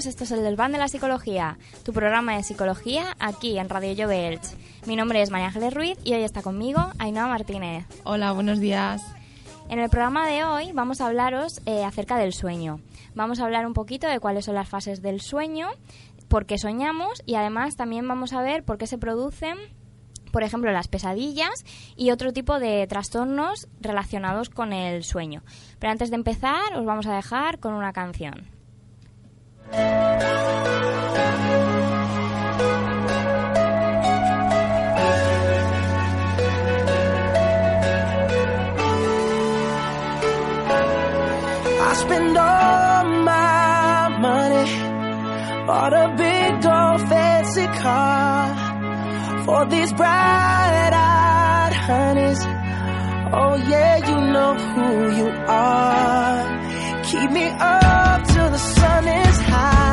Bienvenidos. Esto es el del Van de la Psicología, tu programa de psicología aquí en Radio Llove Mi nombre es María Ángeles Ruiz y hoy está conmigo Ainhoa Martínez. Hola, buenos días. En el programa de hoy vamos a hablaros eh, acerca del sueño. Vamos a hablar un poquito de cuáles son las fases del sueño, por qué soñamos y además también vamos a ver por qué se producen por ejemplo, las pesadillas y otro tipo de trastornos relacionados con el sueño. Pero antes de empezar, os vamos a dejar con una canción. I spend all my money, on a big old fancy car for these bright-eyed honeys. Oh yeah, you know who you are. Keep me up till the sun is high,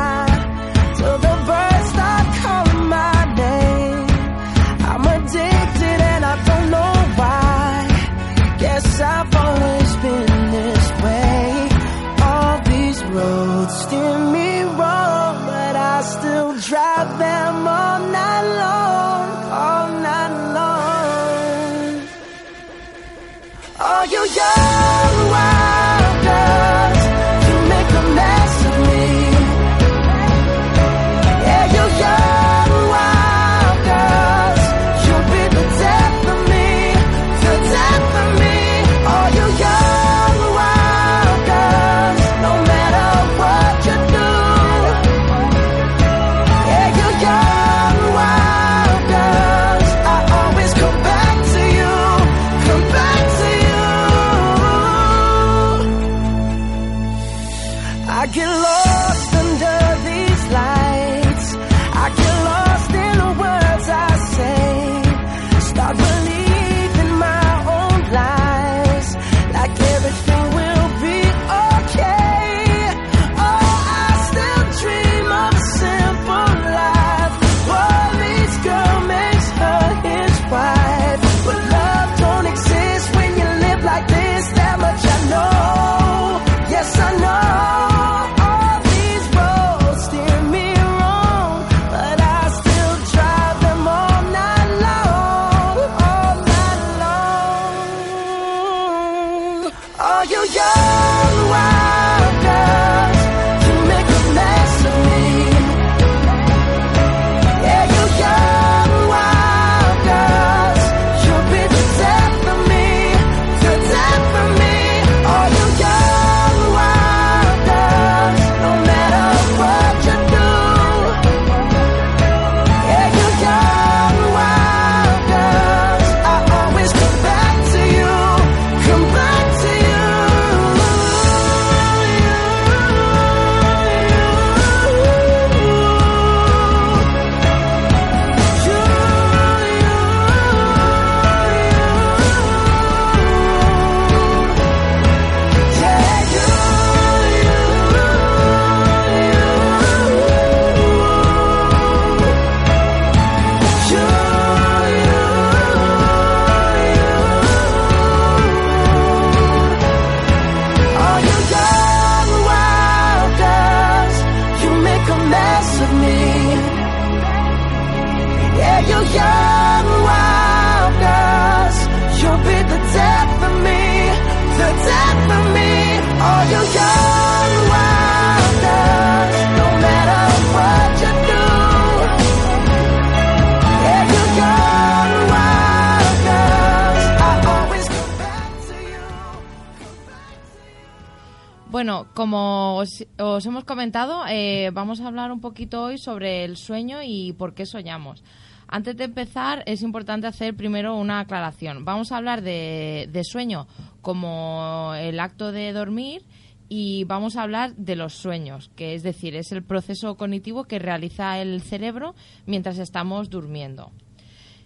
un poquito hoy sobre el sueño y por qué soñamos. Antes de empezar, es importante hacer primero una aclaración. Vamos a hablar de, de sueño como el acto de dormir y vamos a hablar de los sueños, que es decir, es el proceso cognitivo que realiza el cerebro mientras estamos durmiendo.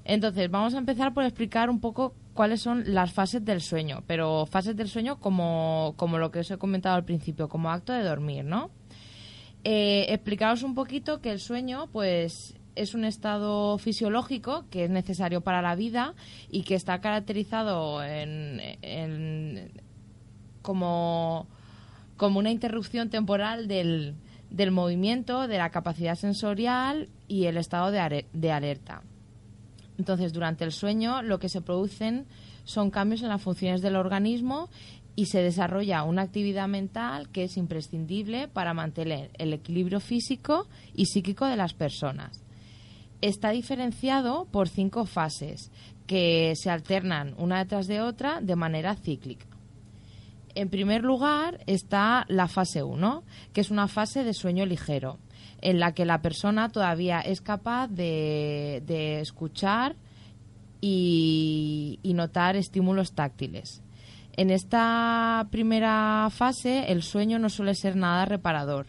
Entonces, vamos a empezar por explicar un poco cuáles son las fases del sueño, pero fases del sueño como, como lo que os he comentado al principio, como acto de dormir, ¿no? Eh, explicaros un poquito que el sueño, pues, es un estado fisiológico que es necesario para la vida y que está caracterizado en, como como una interrupción temporal del, del movimiento, de la capacidad sensorial y el estado de, de alerta. Entonces, durante el sueño lo que se producen son cambios en las funciones del organismo y se desarrolla una actividad mental que es imprescindible para mantener el equilibrio físico y psíquico de las personas. Está diferenciado por cinco fases que se alternan una detrás de otra de manera cíclica. En primer lugar está la fase 1, que es una fase de sueño ligero, en la que la persona todavía es capaz de, escuchar y, notar estímulos táctiles. En esta primera fase el sueño no suele ser nada reparador,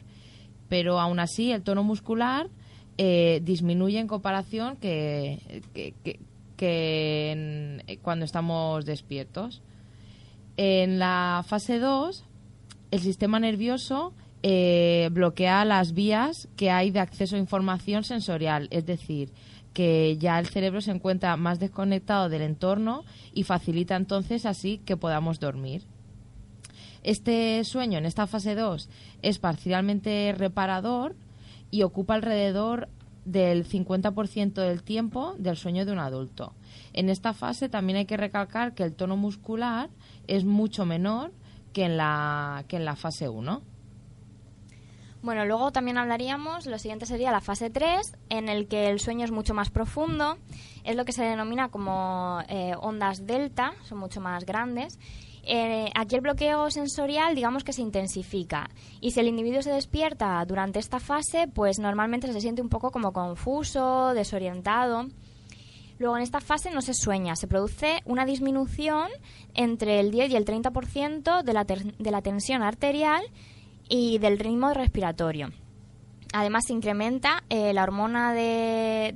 pero aún así el tono muscular eh, disminuye en comparación que, cuando estamos despiertos. En la fase 2, el sistema nervioso eh, bloquea las vías que hay de acceso a información sensorial, es decir, que ya el cerebro se encuentra más desconectado del entorno y facilita entonces así que podamos dormir. Este sueño en esta fase 2 es parcialmente reparador y ocupa alrededor del 50% del tiempo del sueño de un adulto. En esta fase también hay que recalcar que el tono muscular es mucho menor que en la, que en la fase 1. Bueno, luego también hablaríamos, lo siguiente sería la fase 3, en el que el sueño es mucho más profundo, es lo que se denomina como eh, ondas delta, son mucho más grandes. Eh, aquí el bloqueo sensorial digamos que se intensifica y si el individuo se despierta durante esta fase, pues normalmente se siente un poco como confuso, desorientado. Luego, en esta fase no se sueña, se produce una disminución entre el 10 y el 30% de la, de la tensión arterial y del ritmo respiratorio. Además, se incrementa eh, la hormona de,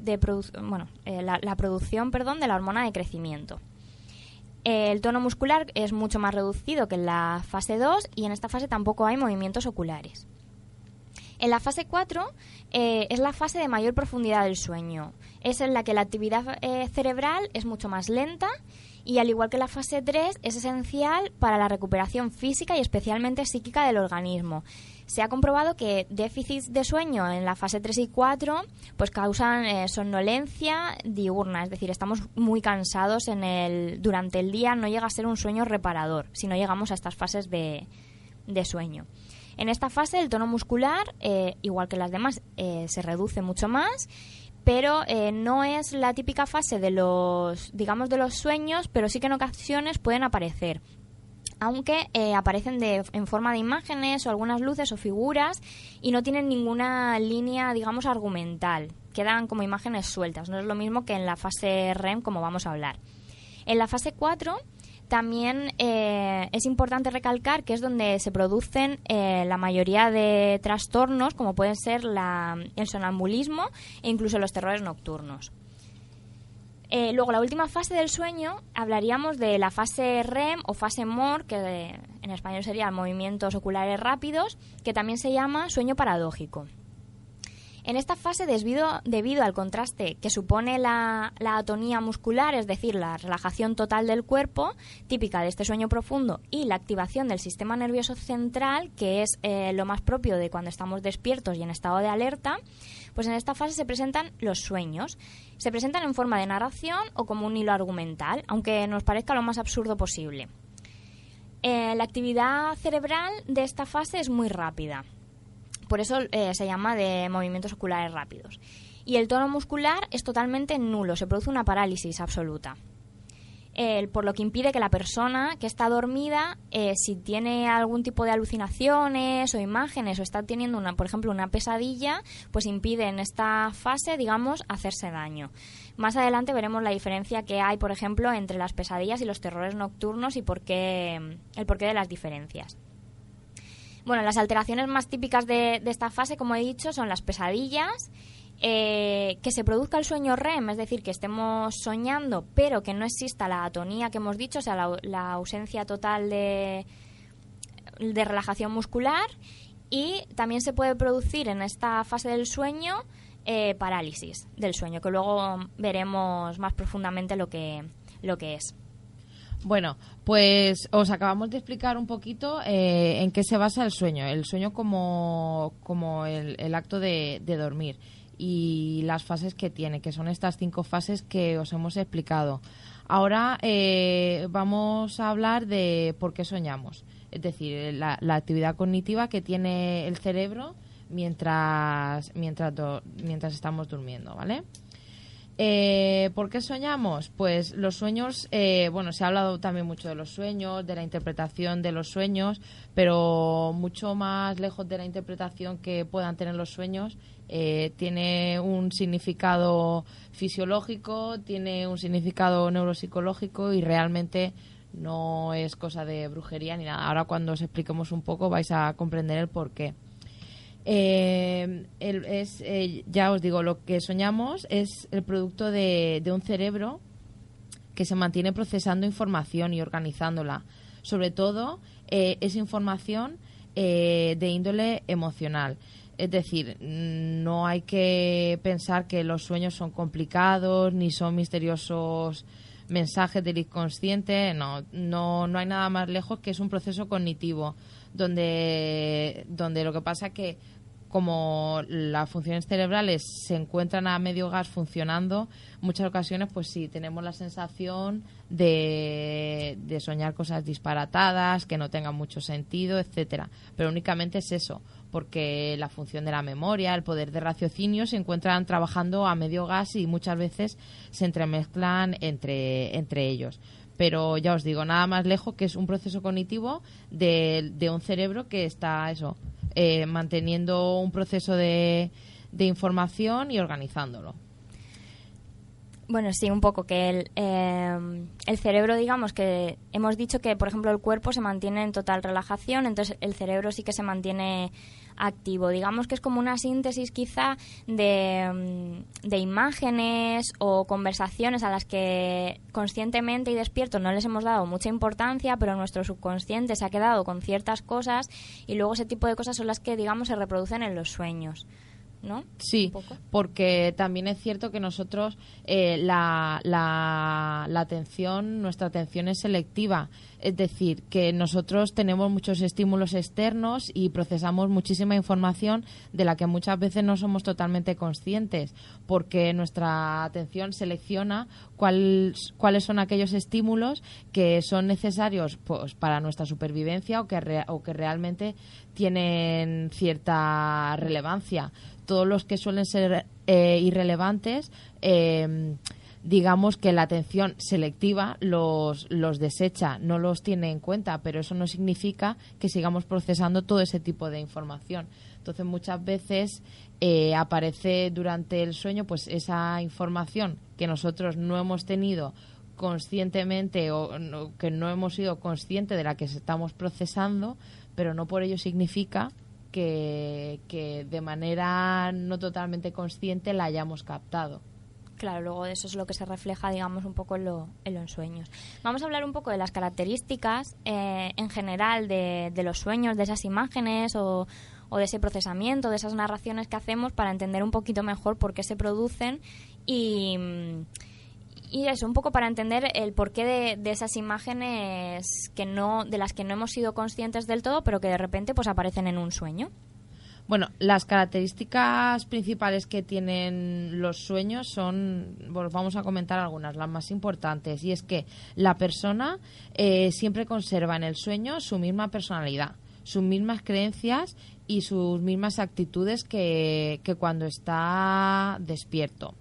bueno, eh, la, producción perdón, de la hormona de crecimiento. El tono muscular es mucho más reducido que en la fase 2 y en esta fase tampoco hay movimientos oculares. En la fase 4 eh, es la fase de mayor profundidad del sueño. Es en la que la actividad eh, cerebral es mucho más lenta y al igual que la fase 3 es esencial para la recuperación física y especialmente psíquica del organismo. Se ha comprobado que déficits de sueño en la fase 3 y 4 pues causan eh, somnolencia diurna, es decir, estamos muy cansados en el, durante el día, no llega a ser un sueño reparador si no llegamos a estas fases de sueño. En esta fase el tono muscular, eh, igual que las demás, eh, se reduce mucho más, pero eh, no es la típica fase de los, digamos, de los sueños, pero sí que en ocasiones pueden aparecer aunque aparecen de, en forma de imágenes o algunas luces o figuras y no tienen ninguna línea, digamos, argumental. Quedan como imágenes sueltas. No es lo mismo que en la fase REM, como vamos a hablar. En la fase 4 también eh, es importante recalcar que es donde se producen eh, la mayoría de trastornos, como pueden ser el sonambulismo e incluso los terrores nocturnos. Eh, luego, la última fase del sueño, hablaríamos de la fase REM o fase MOR, que en español serían movimientos oculares rápidos, que también se llama sueño paradójico. En esta fase, debido, al contraste que supone la, atonía muscular, es decir, la relajación total del cuerpo, típica de este sueño profundo, y la activación del sistema nervioso central, que es eh, lo más propio de cuando estamos despiertos y en estado de alerta, pues en esta fase se presentan los sueños. Se presentan en forma de narración o como un hilo argumental, aunque nos parezca lo más absurdo posible. Eh, la actividad cerebral de esta fase es muy rápida. Por eso eh, se llama de movimientos oculares rápidos. Y el tono muscular es totalmente nulo, se produce una parálisis absoluta. por lo que impide que la persona que está dormida, eh, si tiene algún tipo de alucinaciones o imágenes o está teniendo, una, por ejemplo, una pesadilla, pues impide en esta fase, digamos, hacerse daño. Más adelante veremos la diferencia que hay, por ejemplo, entre las pesadillas y los terrores nocturnos y por qué, el porqué de las diferencias. Bueno, las alteraciones más típicas de, esta fase, como he dicho, son las pesadillas, eh, que se produzca el sueño REM, es decir, que estemos soñando, pero que no exista la atonía que hemos dicho, o sea, la, ausencia total de, relajación muscular. Y también se puede producir en esta fase del sueño eh, parálisis del sueño, que luego veremos más profundamente lo que es. Bueno, pues os acabamos de explicar un poquito eh, en qué se basa el sueño. El sueño como, como el, el acto de, de dormir y las fases que tiene, que son estas cinco fases que os hemos explicado. Ahora eh, vamos a hablar de por qué soñamos, es decir, la, actividad cognitiva que tiene el cerebro mientras, mientras, mientras estamos durmiendo, ¿vale? Eh, ¿Por qué soñamos? Pues los sueños, eh, bueno, se ha hablado también mucho de los sueños, de la interpretación de los sueños, pero mucho más lejos de la interpretación que puedan tener los sueños, eh, tiene un significado fisiológico, tiene un significado neuropsicológico y realmente no es cosa de brujería ni nada. Ahora cuando os expliquemos un poco vais a comprender el por qué. Eh, el- es, eh, ya os digo, lo que soñamos es el producto de, de un cerebro que se mantiene procesando información y organizándola. Sobre todo, eh, es información eh, de índole emocional. Es decir, no hay que pensar que los sueños son complicados ni son misteriosos mensajes del inconsciente. No, no, no hay nada más lejos que es un proceso cognitivo donde, donde lo que pasa que como las funciones cerebrales se encuentran a medio gas funcionando, muchas ocasiones, pues sí, tenemos la sensación de, de soñar cosas disparatadas, que no tengan mucho sentido, etcétera. Pero únicamente es eso, porque la función de la memoria, el poder de raciocinio se encuentran trabajando a medio gas y muchas veces se entremezclan entre, entre ellos pero ya os digo, nada más lejos que es un proceso cognitivo de, de un cerebro que está eso, eh, manteniendo un proceso de, de información y organizándolo. Bueno, sí, un poco que el, eh, el cerebro, digamos que hemos dicho que, por ejemplo, el cuerpo se mantiene en total relajación, entonces el cerebro sí que se mantiene activo. Digamos que es como una síntesis quizá de, mm, de imágenes o conversaciones a las que conscientemente y despierto no les hemos dado mucha importancia, pero nuestro subconsciente se ha quedado con ciertas cosas y luego ese tipo de cosas son las que, digamos, se reproducen en los sueños. ¿No? Sí, porque también es cierto que nosotros eh, la, la, la atención, nuestra atención es selectiva. Es decir, que nosotros tenemos muchos estímulos externos y procesamos muchísima información de la que muchas veces no somos totalmente conscientes, porque nuestra atención selecciona cuál- cuáles son aquellos estímulos que son necesarios pues, para nuestra supervivencia o que, re- o que realmente tienen cierta relevancia. Todos los que suelen ser eh, irrelevantes, eh, digamos que la atención selectiva los, desecha, no los tiene en cuenta, pero eso no significa que sigamos procesando todo ese tipo de información. Entonces muchas veces eh, aparece durante el sueño pues esa información que nosotros no hemos tenido conscientemente o no- que no hemos sido conscientes de la que estamos procesando, pero no por ello significa que, que de manera no totalmente consciente la hayamos captado. Claro, luego eso es lo que se refleja, digamos, un poco en, lo- en los sueños. Vamos a hablar un poco de las características eh, en general de, de los sueños, de esas imágenes o, o de ese procesamiento, de esas narraciones que hacemos para entender un poquito mejor por qué se producen y, y eso, un poco para entender el porqué de, de esas imágenes que no, de las que no hemos sido conscientes del todo, pero que de repente pues aparecen en un sueño. Bueno, las características principales que tienen los sueños son, bueno, vamos a comentar algunas, las más importantes, y es que la persona eh, siempre conserva en el sueño su misma personalidad, sus mismas creencias y sus mismas actitudes que, que cuando está despierto.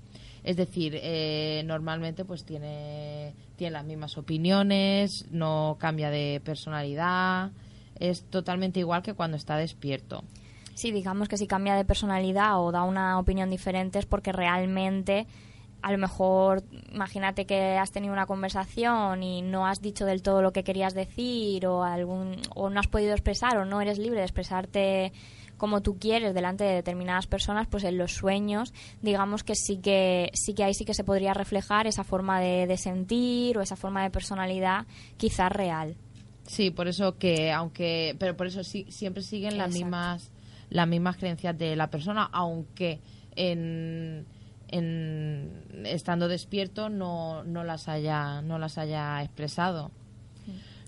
Es decir, eh, normalmente pues tiene, tiene las mismas opiniones, no cambia de personalidad, es totalmente igual que cuando está despierto. Sí, digamos que si cambia de personalidad o da una opinión diferente es porque realmente a lo mejor imagínate que has tenido una conversación y no has dicho del todo lo que querías decir o algún o no has podido expresar o no eres libre de expresarte como tú quieres delante de determinadas personas, pues en los sueños, digamos que sí que sí que ahí sí que se podría reflejar esa forma de, de sentir o esa forma de personalidad quizás real. Sí, por eso que, aunque, pero por eso sí, siempre siguen las Exacto. mismas, las mismas creencias de la persona, aunque en, en estando despierto no, no las haya, no las haya expresado.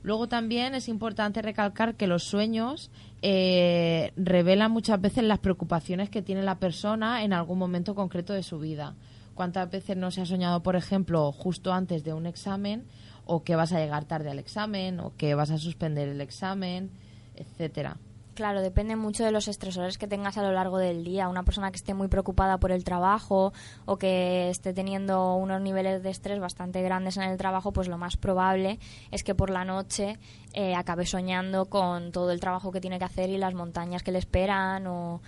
Luego también es importante recalcar que los sueños eh, revelan muchas veces las preocupaciones que tiene la persona en algún momento concreto de su vida. ¿Cuántas veces no se ha soñado, por ejemplo, justo antes de un examen, o que vas a llegar tarde al examen, o que vas a suspender el examen, etcétera? Claro, depende mucho de los estresores que tengas a lo largo del día. Una persona que esté muy preocupada por el trabajo o que esté teniendo unos niveles de estrés bastante grandes en el trabajo, pues lo más probable es que por la noche eh, acabe soñando con todo el trabajo que tiene que hacer y las montañas que le esperan o,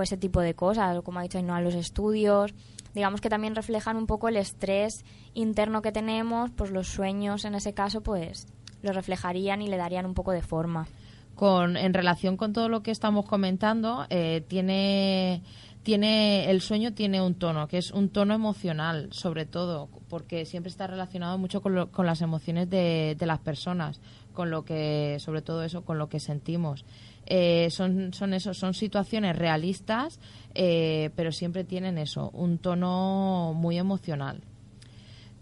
ese tipo de cosas, como ha dicho, no a los estudios. Digamos que también reflejan un poco el estrés interno que tenemos, pues los sueños en ese caso, pues lo reflejarían y le darían un poco de forma con, en relación con todo lo que estamos comentando, eh, tiene, tiene, el sueño tiene un tono, que es un tono emocional, sobre todo, porque siempre está relacionado mucho con, con las emociones de, de, las personas, con lo que, sobre todo eso, con lo que sentimos. Eh, son, son eso, son situaciones realistas, eh, pero siempre tienen eso, un tono muy emocional.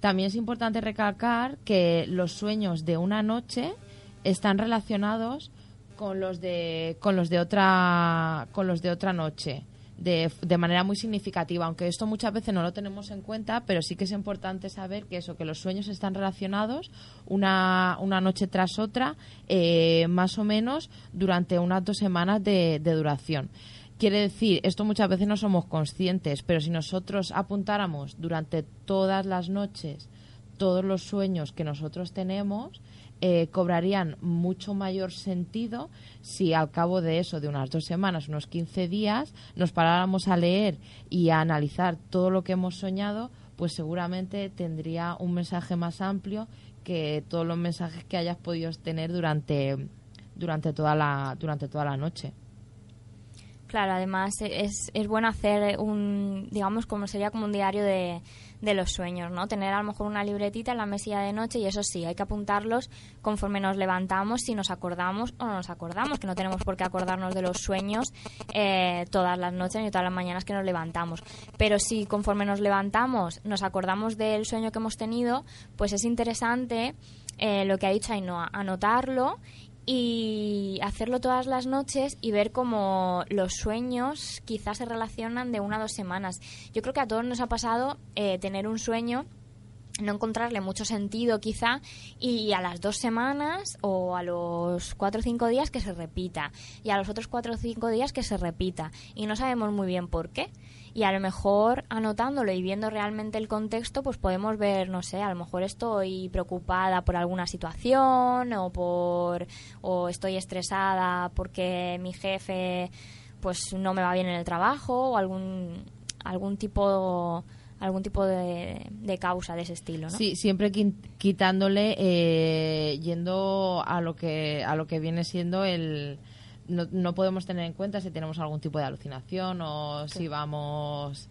También es importante recalcar que los sueños de una noche están relacionados con los de con los de otra con los de otra noche de, de, manera muy significativa, aunque esto muchas veces no lo tenemos en cuenta, pero sí que es importante saber que eso, que los sueños están relacionados una, una noche tras otra, eh, más o menos durante unas dos semanas de, de duración. Quiere decir, esto muchas veces no somos conscientes, pero si nosotros apuntáramos durante todas las noches todos los sueños que nosotros tenemos, eh, cobrarían mucho mayor sentido si al cabo de eso, de unas dos semanas, unos 15 días, nos paráramos a leer y a analizar todo lo que hemos soñado, pues seguramente tendría un mensaje más amplio que todos los mensajes que hayas podido tener durante, durante, toda, la, durante toda la noche. Claro, además es, es bueno hacer un, digamos, como sería como un diario de, de los sueños, ¿no? Tener a lo mejor una libretita en la mesilla de noche y eso sí, hay que apuntarlos conforme nos levantamos, si nos acordamos o no nos acordamos, que no tenemos por qué acordarnos de los sueños eh, todas las noches ni todas las mañanas que nos levantamos. Pero si conforme nos levantamos nos acordamos del sueño que hemos tenido, pues es interesante eh, lo que ha dicho Ainhoa, anotarlo y hacerlo todas las noches y ver cómo los sueños quizás se relacionan de una a dos semanas. Yo creo que a todos nos ha pasado eh, tener un sueño no encontrarle mucho sentido quizá y a las dos semanas o a los cuatro o cinco días que se repita y a los otros cuatro o cinco días que se repita y no sabemos muy bien por qué. Y a lo mejor anotándolo y viendo realmente el contexto pues podemos ver no sé a lo mejor estoy preocupada por alguna situación o por o estoy estresada porque mi jefe pues no me va bien en el trabajo o algún algún tipo algún tipo de, de, causa de ese estilo, ¿no? Sí, siempre quitándole, eh, yendo a lo que a lo que viene siendo el no, no, podemos tener en cuenta si tenemos algún tipo de alucinación o si vamos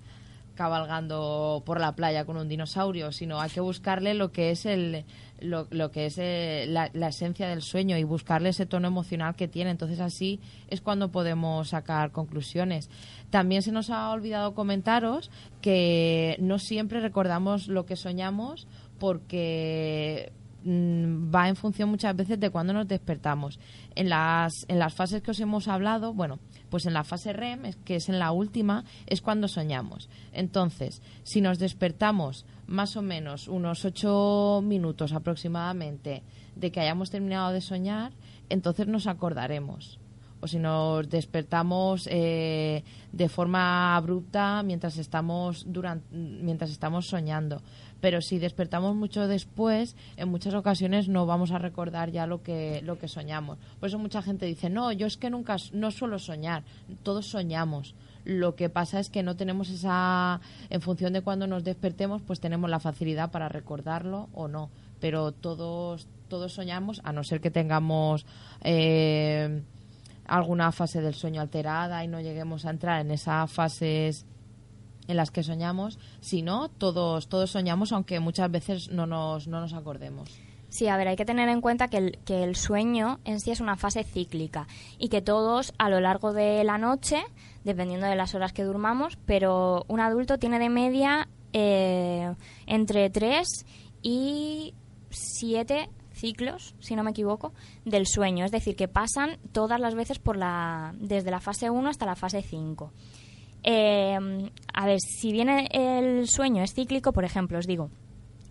cabalgando por la playa con un dinosaurio, sino hay que buscarle lo que es el lo, lo que es eh, la, la, esencia del sueño y buscarle ese tono emocional que tiene. Entonces así es cuando podemos sacar conclusiones. También se nos ha olvidado comentaros que no siempre recordamos lo que soñamos porque Mm, va en función muchas veces de cuando nos despertamos. En las, en las fases que os hemos hablado, bueno, pues en la fase REM, que es en la última, es cuando soñamos. Entonces, si nos despertamos más o menos unos ocho minutos aproximadamente de que hayamos terminado de soñar, entonces nos acordaremos. O si nos despertamos eh, de forma abrupta mientras estamos durante, mientras estamos soñando. Pero si despertamos mucho después en muchas ocasiones no vamos a recordar ya lo que lo que soñamos. Por eso mucha gente dice no yo es que nunca no suelo soñar todos soñamos lo que pasa es que no tenemos esa en función de cuando nos despertemos pues tenemos la facilidad para recordarlo o no pero todos todos soñamos a no ser que tengamos eh, alguna fase del sueño alterada y no lleguemos a entrar en esas fases en las que soñamos, si no, todos, todos soñamos, aunque muchas veces no nos, no nos acordemos. Sí, a ver, hay que tener en cuenta que el, que el sueño en sí es una fase cíclica y que todos a lo largo de la noche, dependiendo de las horas que durmamos, pero un adulto tiene de media eh, entre 3 y 7 ciclos, si no me equivoco, del sueño. Es decir, que pasan todas las veces por la, desde la fase 1 hasta la fase 5. Eh, a ver, si bien el sueño es cíclico, por ejemplo, os digo,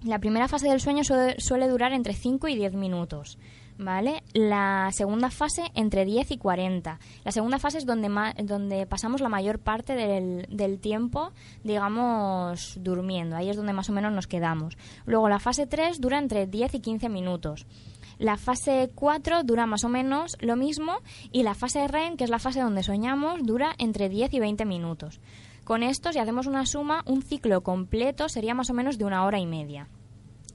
la primera fase del sueño suele, durar entre 5 y 10 minutos. ¿Vale? La segunda fase entre 10 y 40. La segunda fase es donde, ma- donde pasamos la mayor parte del, del tiempo, digamos, durmiendo. Ahí es donde más o menos nos quedamos. Luego la fase 3 dura entre 10 y 15 minutos. La fase 4 dura más o menos lo mismo y la fase REM, que es la fase donde soñamos, dura entre 10 y 20 minutos. Con esto, si hacemos una suma, un ciclo completo sería más o menos de una hora y media.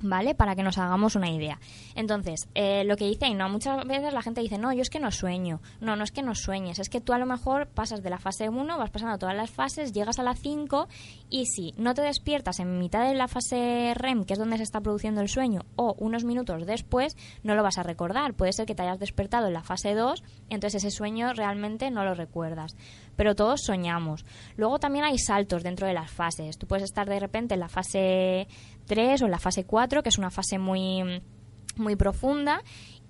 ¿Vale? Para que nos hagamos una idea. Entonces, eh, lo que dice Ainhoa, muchas veces la gente dice, no, yo es que no sueño. No, no es que no sueñes, es que tú a lo mejor pasas de la fase 1, vas pasando todas las fases, llegas a la 5 y si no te despiertas en mitad de la fase REM, que es donde se está produciendo el sueño, o unos minutos después, no lo vas a recordar. Puede ser que te hayas despertado en la fase 2, entonces ese sueño realmente no lo recuerdas. Pero todos soñamos. Luego también hay saltos dentro de las fases. Tú puedes estar de repente en la fase 3 o en la fase 4, que es una fase muy, muy profunda,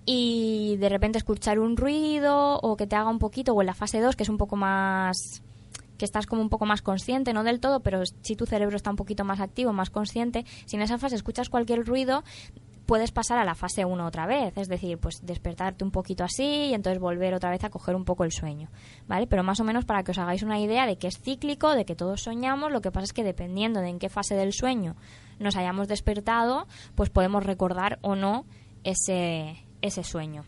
y de repente escuchar un ruido o que te haga un poquito, o en la fase 2, que es un poco más que estás como un poco más consciente, no del todo, pero si tu cerebro está un poquito más activo, más consciente, si en esa fase escuchas cualquier ruido, puedes pasar a la fase 1 otra vez, es decir, pues despertarte un poquito así y entonces volver otra vez a coger un poco el sueño, ¿vale? Pero más o menos para que os hagáis una idea de que es cíclico, de que todos soñamos, lo que pasa es que dependiendo de en qué fase del sueño nos hayamos despertado, pues podemos recordar o no ese, ese sueño.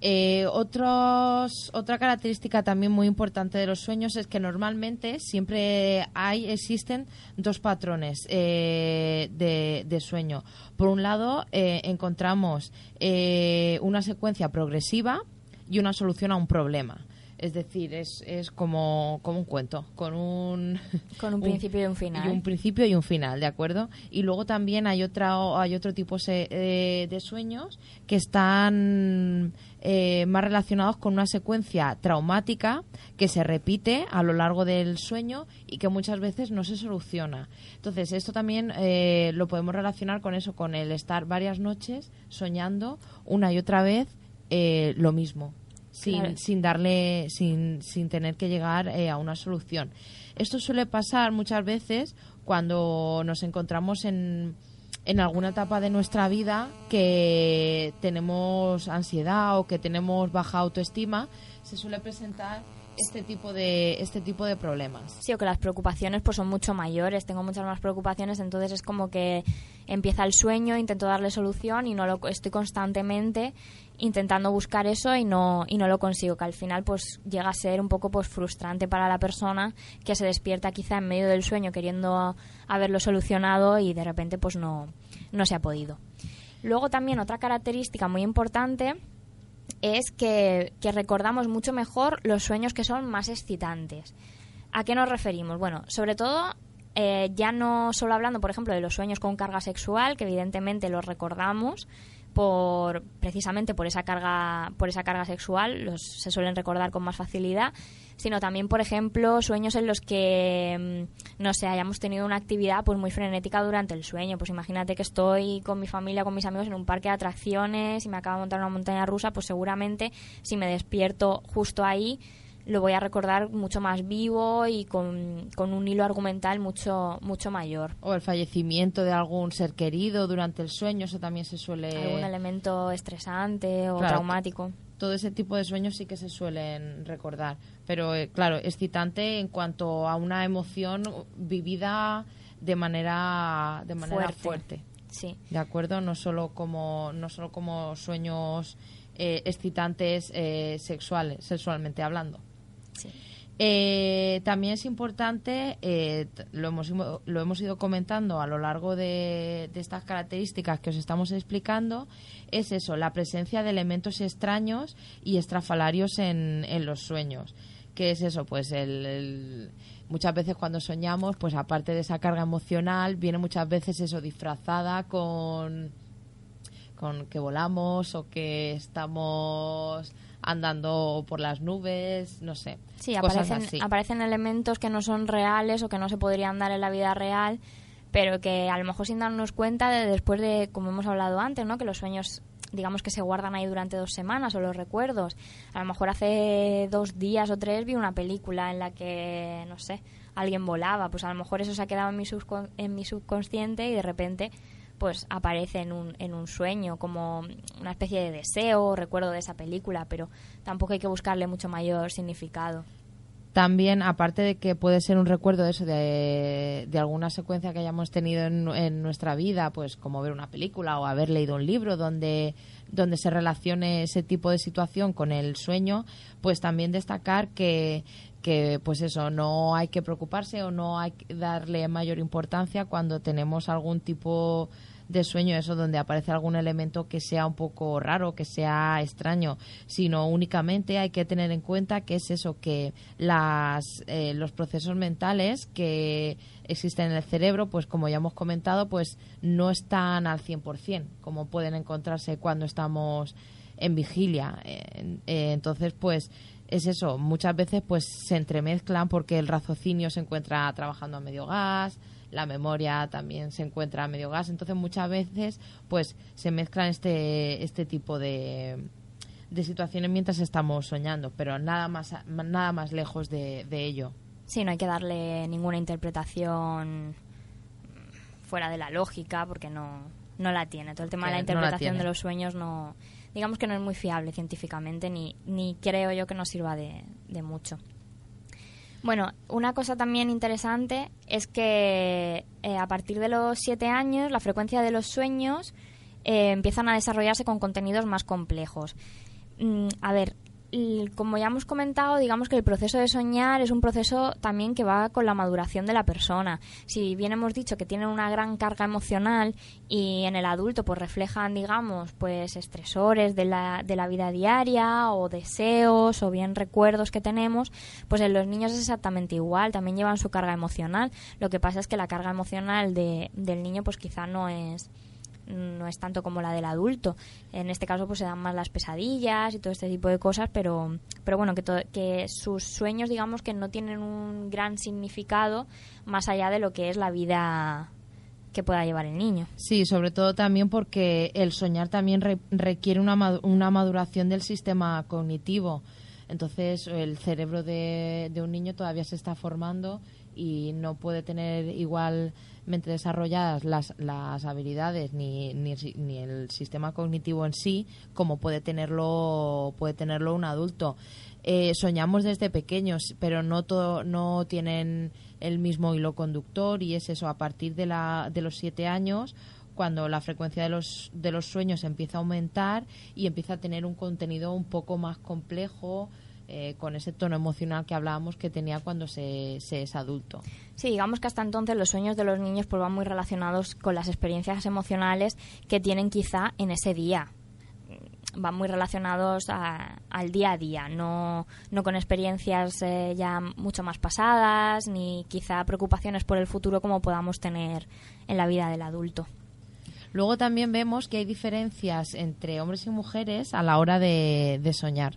Eh, otros, otra característica también muy importante de los sueños es que normalmente siempre hay, existen dos patrones eh, de, sueño. Por un lado, eh, encontramos eh, una secuencia progresiva y una solución a un problema. Es decir, es, es como, como un cuento, con un... Con un principio y un final. Y un principio y un final, ¿de acuerdo? Y luego también hay, otra, hay otro tipo eh, de sueños que están eh, más relacionados con una secuencia traumática que se repite a lo largo del sueño y que muchas veces no se soluciona. Entonces, esto también eh, lo podemos relacionar con eso, con el estar varias noches soñando una y otra vez eh, lo mismo sin, Claro. sin darle, sin, sin tener que llegar eh, a una solución. Esto suele pasar muchas veces cuando nos encontramos en, en alguna etapa de nuestra vida que tenemos ansiedad o que tenemos baja autoestima, se suele presentar este tipo de este tipo de problemas. Sí, o que las preocupaciones pues son mucho mayores, tengo muchas más preocupaciones, entonces es como que empieza el sueño, intento darle solución y no lo estoy constantemente intentando buscar eso y no y no lo consigo, que al final pues llega a ser un poco pues frustrante para la persona que se despierta quizá en medio del sueño queriendo haberlo solucionado y de repente pues no no se ha podido. Luego también otra característica muy importante es que, que recordamos mucho mejor los sueños que son más excitantes. ¿A qué nos referimos? Bueno, sobre todo, eh, ya no solo hablando, por ejemplo, de los sueños con carga sexual, que evidentemente los recordamos por precisamente por esa carga por esa carga sexual los se suelen recordar con más facilidad sino también por ejemplo sueños en los que mm, no sé hayamos tenido una actividad pues muy frenética durante el sueño. Pues imagínate que estoy con mi familia con mis amigos en un parque de atracciones y me acabo de montar una montaña rusa pues seguramente si me despierto justo ahí lo voy a recordar mucho más vivo y con, con un hilo argumental mucho mucho mayor O el fallecimiento de algún ser querido durante el sueño, eso también se suele... algún elemento estresante o Claro. traumático todo ese tipo de sueños sí que se suelen recordar. Pero eh, claro, excitante en cuanto a una emoción vivida de manera, de manera Fuerte. fuerte. sí ¿De acuerdo? No solo como, no solo como sueños eh, excitantes eh, sexuales, sexualmente hablando. Eh, también es importante, eh, lo, hemos, lo hemos ido comentando a lo largo de, estas características que os estamos explicando, es eso, la presencia de elementos extraños y estrafalarios en, en los sueños. ¿Qué es eso? Pues el- muchas veces cuando soñamos, pues aparte de esa carga emocional, viene muchas veces eso disfrazada con con que volamos o que estamos andando por las nubes, no sé. Sí, cosas aparecen, así. aparecen elementos que no son reales o que no se podrían dar en la vida real, pero que a lo mejor sin darnos cuenta de después de, como hemos hablado antes, ¿no? que los sueños digamos que se guardan ahí durante dos semanas o los recuerdos. A lo mejor hace dos días o tres vi una película en la que, no sé, alguien volaba, pues a lo mejor eso se ha quedado en mi, en mi subconsciente y de repente pues aparece en un, en un sueño como una especie de deseo o recuerdo de esa película, pero tampoco hay que buscarle mucho mayor significado. También, aparte de que puede ser un recuerdo de eso, de, de alguna secuencia que hayamos tenido en, en, nuestra vida, pues como ver una película o haber leído un libro donde, donde se relacione ese tipo de situación con el sueño, pues también destacar que, que pues eso, no hay que preocuparse o no hay que darle mayor importancia cuando tenemos algún tipo de sueño, eso donde aparece algún elemento que sea un poco raro, que sea extraño, sino únicamente hay que tener en cuenta que es eso, que las, eh, los procesos mentales que existen en el cerebro, pues como ya hemos comentado, pues no están al 100%, como pueden encontrarse cuando estamos en vigilia. Eh, entonces, pues es eso, muchas veces pues se entremezclan porque el raciocinio se encuentra trabajando a medio gas, la memoria también se encuentra a medio gas, entonces muchas veces pues se mezclan este, este tipo de, de situaciones mientras estamos soñando, pero nada más, nada más lejos de, de ello. Sí, no hay que darle ninguna interpretación fuera de la lógica porque no, no la tiene. Todo el tema de la interpretación no de los sueños no, digamos que no es muy fiable científicamente ni, ni creo yo que nos sirva de, de mucho. Bueno, una cosa también interesante es que eh, a partir de los siete años la frecuencia de los sueños eh, empiezan a desarrollarse con contenidos más complejos. Mm, a ver, como ya hemos comentado, digamos que el proceso de soñar es un proceso también que va con la maduración de la persona. Si bien hemos dicho que tienen una gran carga emocional y en el adulto pues reflejan, digamos, pues estresores de la, de la vida diaria o deseos o bien recuerdos que tenemos, pues en los niños es exactamente igual, también llevan su carga emocional. Lo que pasa es que la carga emocional de, del niño pues quizá no es no es tanto como la del adulto. En este caso pues se dan más las pesadillas y todo este tipo de cosas, pero, pero bueno, que, que sus sueños digamos que no tienen un gran significado más allá de lo que es la vida que pueda llevar el niño. Sí, sobre todo también porque el soñar también requiere una, una maduración del sistema cognitivo. Entonces el cerebro de, de un niño todavía se está formando y no puede tener igualmente desarrolladas las, las habilidades ni, ni, ni, el sistema cognitivo en sí como puede tenerlo puede tenerlo un adulto eh, soñamos desde pequeños pero no todo no tienen el mismo hilo conductor y es eso a partir de la de los siete años cuando la frecuencia de los, de los sueños empieza a aumentar y empieza a tener un contenido un poco más complejo, eh, con ese tono emocional que hablábamos que tenía cuando se, es adulto. Sí, digamos que hasta entonces los sueños de los niños pues van muy relacionados con las experiencias emocionales que tienen quizá en ese día van muy relacionados al día a día, no, no con experiencias eh, ya mucho más pasadas, ni quizá preocupaciones por el futuro como podamos tener en la vida del adulto. Luego también vemos que hay diferencias entre hombres y mujeres a la hora de, de soñar.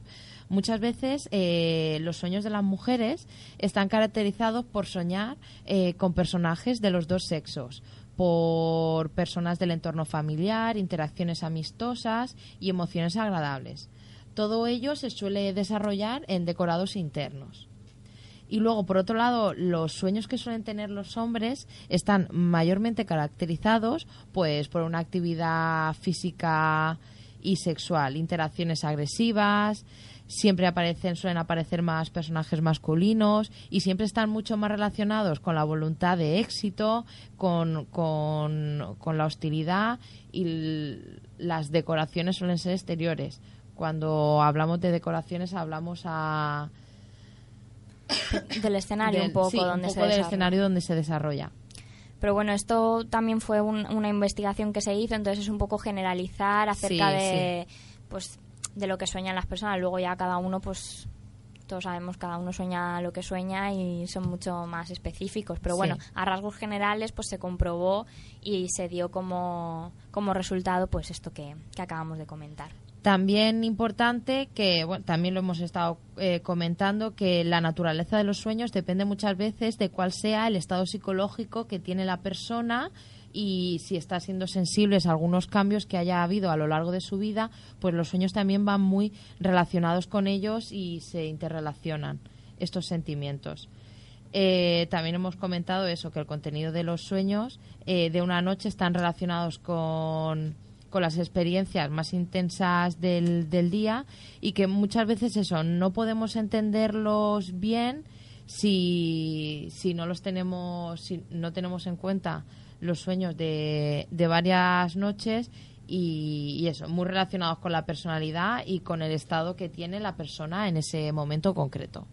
Muchas veces eh, los sueños de las mujeres están caracterizados por soñar eh, con personajes de los dos sexos por personas del entorno familiar, interacciones amistosas y emociones agradables. Todo ello se suele desarrollar en decorados internos. Y luego, por otro lado, los sueños que suelen tener los hombres están mayormente caracterizados pues por una actividad física y sexual, interacciones agresivas, siempre aparecen, suelen aparecer más personajes masculinos y siempre están mucho más relacionados con la voluntad de éxito, con, con, con la hostilidad y las decoraciones suelen ser exteriores. Cuando hablamos de decoraciones hablamos a del escenario un poco donde se del escenario donde se desarrolla. Pero bueno, esto también fue una investigación que se hizo, entonces es un poco generalizar acerca de pues de lo que sueñan las personas. Luego ya cada uno, pues todos sabemos, cada uno sueña lo que sueña y son mucho más específicos. Pero bueno, a rasgos generales, pues se comprobó y se dio como, como resultado, pues esto que, que acabamos de comentar. También importante que, bueno, también lo hemos estado eh, comentando, que la naturaleza de los sueños depende muchas veces de cuál sea el estado psicológico que tiene la persona y si está siendo sensibles a algunos cambios que haya habido a lo largo de su vida, pues los sueños también van muy relacionados con ellos y se interrelacionan estos sentimientos. Eh, también hemos comentado eso, que el contenido de los sueños eh, de una noche están relacionados con con las experiencias más intensas del, del día y que muchas veces eso, no podemos entenderlos bien si, si no los tenemos, si no tenemos en cuenta los sueños de, de varias noches y, y, eso, muy relacionados con la personalidad y con el estado que tiene la persona en ese momento concreto.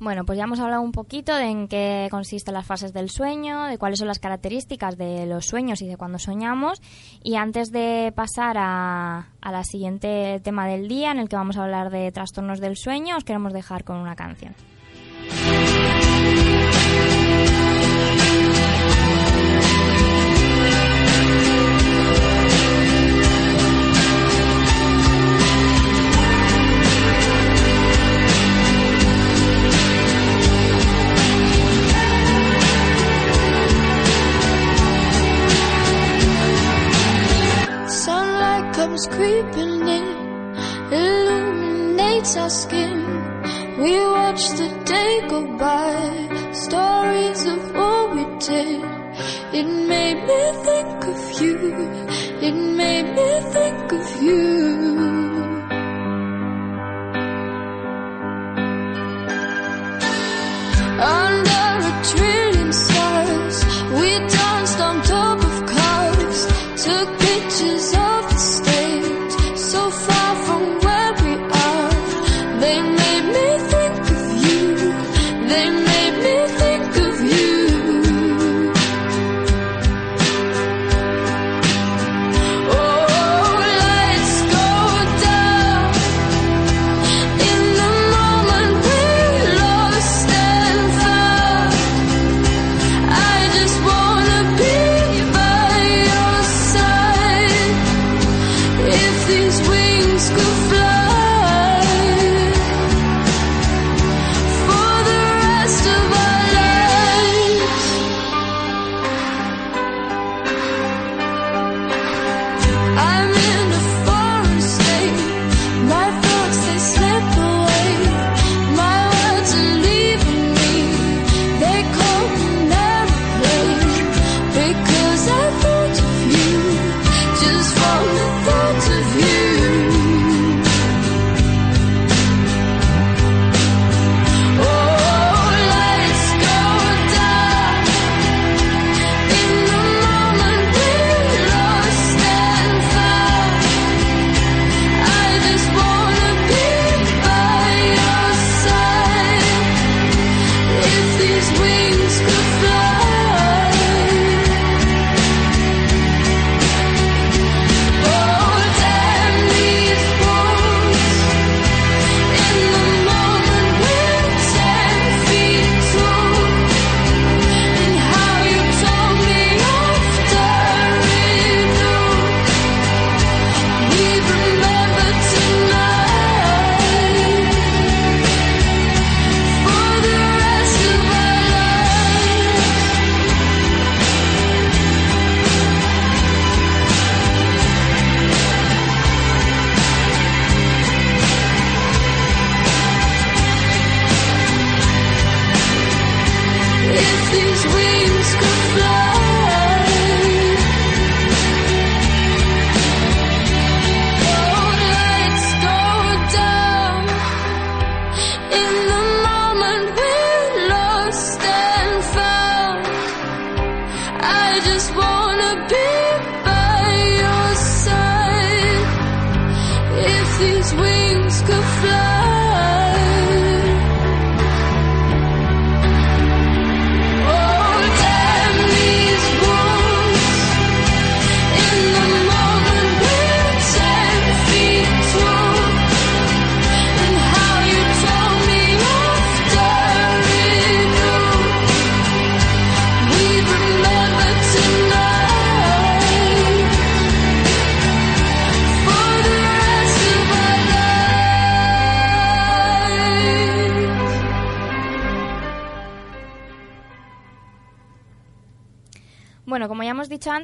Bueno, pues ya hemos hablado un poquito de en qué consisten las fases del sueño, de cuáles son las características de los sueños y de cuándo soñamos. Y antes de pasar a, a la siguiente tema del día, en el que vamos a hablar de trastornos del sueño, os queremos dejar con una canción. Creeping in, illuminates our skin. We watch the day go by, stories of what we did. It made me think of you, it made me think of you. Under a trillion stars, we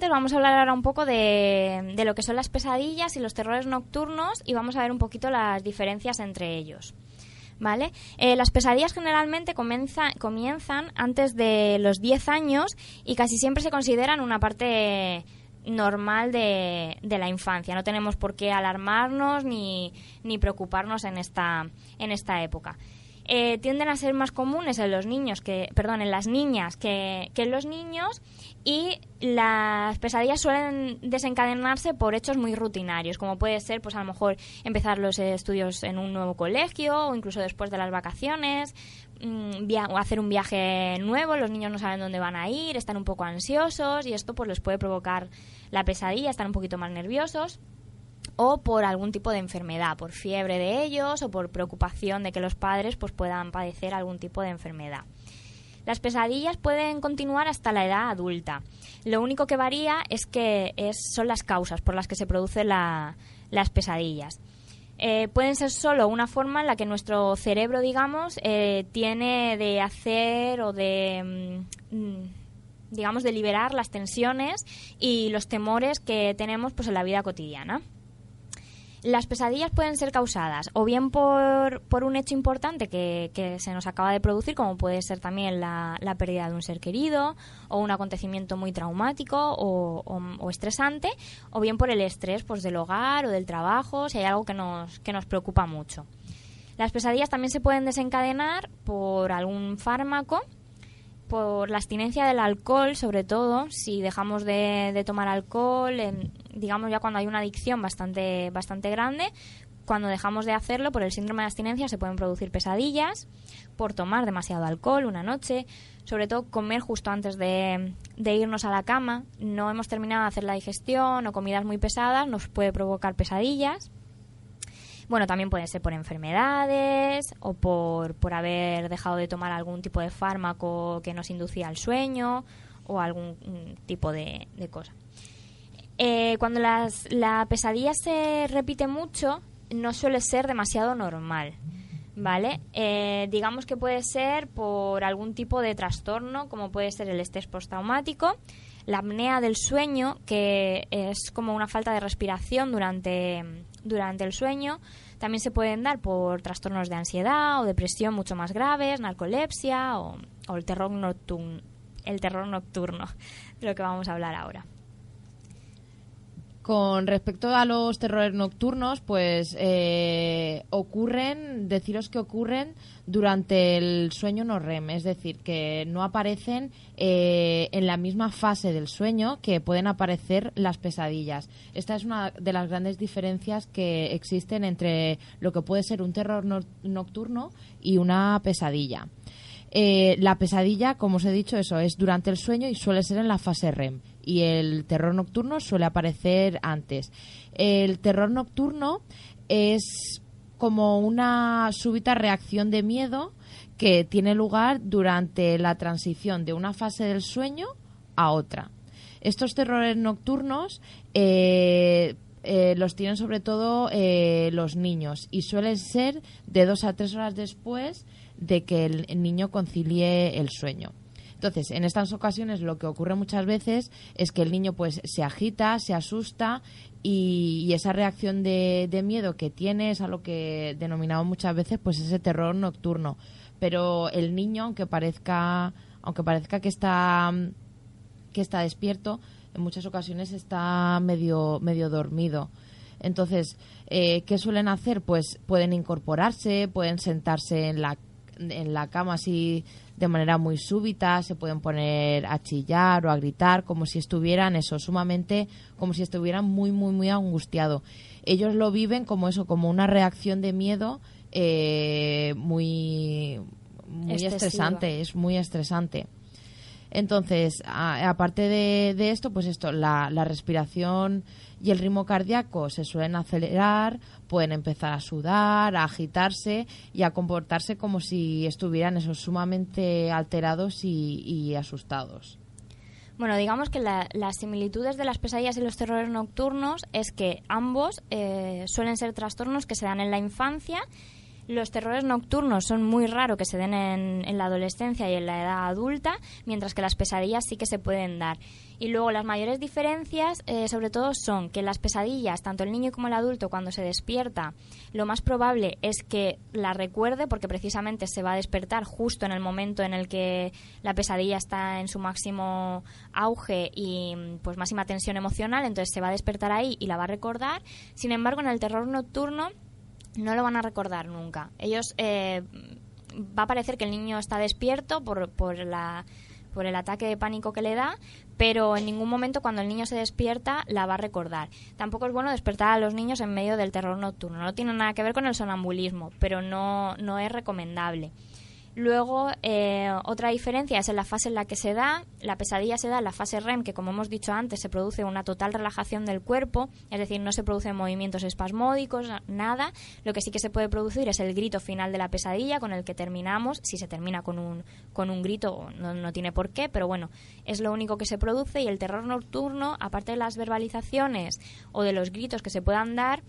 vamos a hablar ahora un poco de, lo que son las pesadillas y los terrores nocturnos y vamos a ver un poquito las diferencias entre ellos. ¿Vale? Eh, las pesadillas generalmente comienza- comienzan antes de los 10 años y casi siempre se consideran una parte normal de, de la infancia. No tenemos por qué alarmarnos ni, ni preocuparnos en esta, en esta época. Eh, tienden a ser más comunes en los niños que, perdón, en las niñas que, que en los niños y las pesadillas suelen desencadenarse por hechos muy rutinarios, como puede ser, pues a lo mejor empezar los estudios en un nuevo colegio o incluso después de las vacaciones, mm, o hacer un viaje nuevo, los niños no saben dónde van a ir, están un poco ansiosos y esto pues les puede provocar la pesadilla, están un poquito más nerviosos o por algún tipo de enfermedad, por fiebre de ellos o por preocupación de que los padres pues puedan padecer algún tipo de enfermedad. Las pesadillas pueden continuar hasta la edad adulta. Lo único que varía es que es- son las causas por las que se producen la- las pesadillas. Eh, pueden ser solo una forma en la que nuestro cerebro, digamos, eh, tiene de hacer o de, mm, mm, digamos, de liberar las tensiones y los temores que tenemos pues, en la vida cotidiana. Las pesadillas pueden ser causadas o bien por, por un hecho importante que, que se nos acaba de producir, como puede ser también la, la pérdida de un ser querido o un acontecimiento muy traumático o, o- estresante, o bien por el estrés pues, del hogar o del trabajo, si hay algo que nos, que nos preocupa mucho. Las pesadillas también se pueden desencadenar por algún fármaco, por la abstinencia del alcohol, sobre todo, si dejamos de, de tomar alcohol, en- digamos ya cuando hay una adicción bastante, bastante grande, cuando dejamos de hacerlo por el síndrome de abstinencia se pueden producir pesadillas, por tomar demasiado alcohol una noche, sobre todo comer justo antes de, irnos a la cama, no hemos terminado de hacer la digestión o comidas muy pesadas, nos puede provocar pesadillas. Bueno, también puede ser por enfermedades o por, por haber dejado de tomar algún tipo de fármaco que nos inducía al sueño o algún mm, tipo de, de cosa. Eh, cuando las, la pesadilla se repite mucho, no suele ser demasiado normal. ¿Vale? Eh, digamos que puede ser por algún tipo de trastorno, como puede ser el estrés postraumático, la apnea del sueño, que es como una falta de respiración durante, durante el sueño. También se pueden dar por trastornos de ansiedad o depresión mucho más graves, narcolepsia o, o el, terror nocturno, el terror nocturno, de lo que vamos a hablar ahora. Con respecto a los terrores nocturnos, pues eh, ocurren, deciros que ocurren durante el sueño no REM, es decir, que no aparecen eh, en la misma fase del sueño que pueden aparecer las pesadillas. Esta es una de las grandes diferencias que existen entre lo que puede ser un terror no- nocturno y una pesadilla. Eh, la pesadilla, como os he dicho, eso es durante el sueño y suele ser en la fase REM. Y el terror nocturno suele aparecer antes. El terror nocturno es como una súbita reacción de miedo que tiene lugar durante la transición de una fase del sueño a otra. Estos terrores nocturnos eh, eh, los tienen sobre todo eh, los niños y suelen ser de dos a tres horas después de que el niño concilie el sueño. Entonces, en estas ocasiones lo que ocurre muchas veces es que el niño pues se agita, se asusta y, esa reacción de, de miedo que tiene es a lo que denominamos muchas veces pues ese terror nocturno. Pero el niño, aunque parezca, aunque parezca que está que está despierto, en muchas ocasiones está medio, medio dormido. Entonces, eh, ¿qué suelen hacer? Pues pueden incorporarse, pueden sentarse en la, en la cama así de manera muy súbita, se pueden poner a chillar o a gritar como si estuvieran eso, sumamente, como si estuvieran muy, muy, muy angustiados. Ellos lo viven como eso, como una reacción de miedo eh, muy, muy Excesiva. estresante, es muy estresante. Entonces, aparte de, de esto, pues esto, la, la respiración y el ritmo cardíaco se suelen acelerar, pueden empezar a sudar, a agitarse y a comportarse como si estuvieran esos sumamente alterados y, y asustados. Bueno, digamos que la- las similitudes de las pesadillas y los terrores nocturnos es que ambos eh, suelen ser trastornos que se dan en la infancia. Los terrores nocturnos son muy raros que se den en, en la adolescencia y en la edad adulta, mientras que las pesadillas sí que se pueden dar. Y luego las mayores diferencias, eh, sobre todo, son que las pesadillas, tanto el niño como el adulto, cuando se despierta, lo más probable es que la recuerde, porque precisamente se va a despertar justo en el momento en el que la pesadilla está en su máximo auge y pues máxima tensión emocional, entonces se va a despertar ahí y la va a recordar. Sin embargo, en el terror nocturno no lo van a recordar nunca. Ellos eh, va a parecer que el niño está despierto por, por la por el ataque de pánico que le da, pero en ningún momento cuando el niño se despierta la va a recordar. Tampoco es bueno despertar a los niños en medio del terror nocturno. No tiene nada que ver con el sonambulismo, pero no, no es recomendable. Luego, eh, otra diferencia es en la fase en la que se da. La pesadilla se da en la fase REM, que como hemos dicho antes, se produce una total relajación del cuerpo, es decir, no se producen movimientos espasmódicos, na- nada. Lo que sí que se puede producir es el grito final de la pesadilla con el que terminamos. Si se termina con un, con un grito, no, no tiene por qué, pero bueno, es lo único que se produce. Y el terror nocturno, aparte de las verbalizaciones o de los gritos que se puedan dar,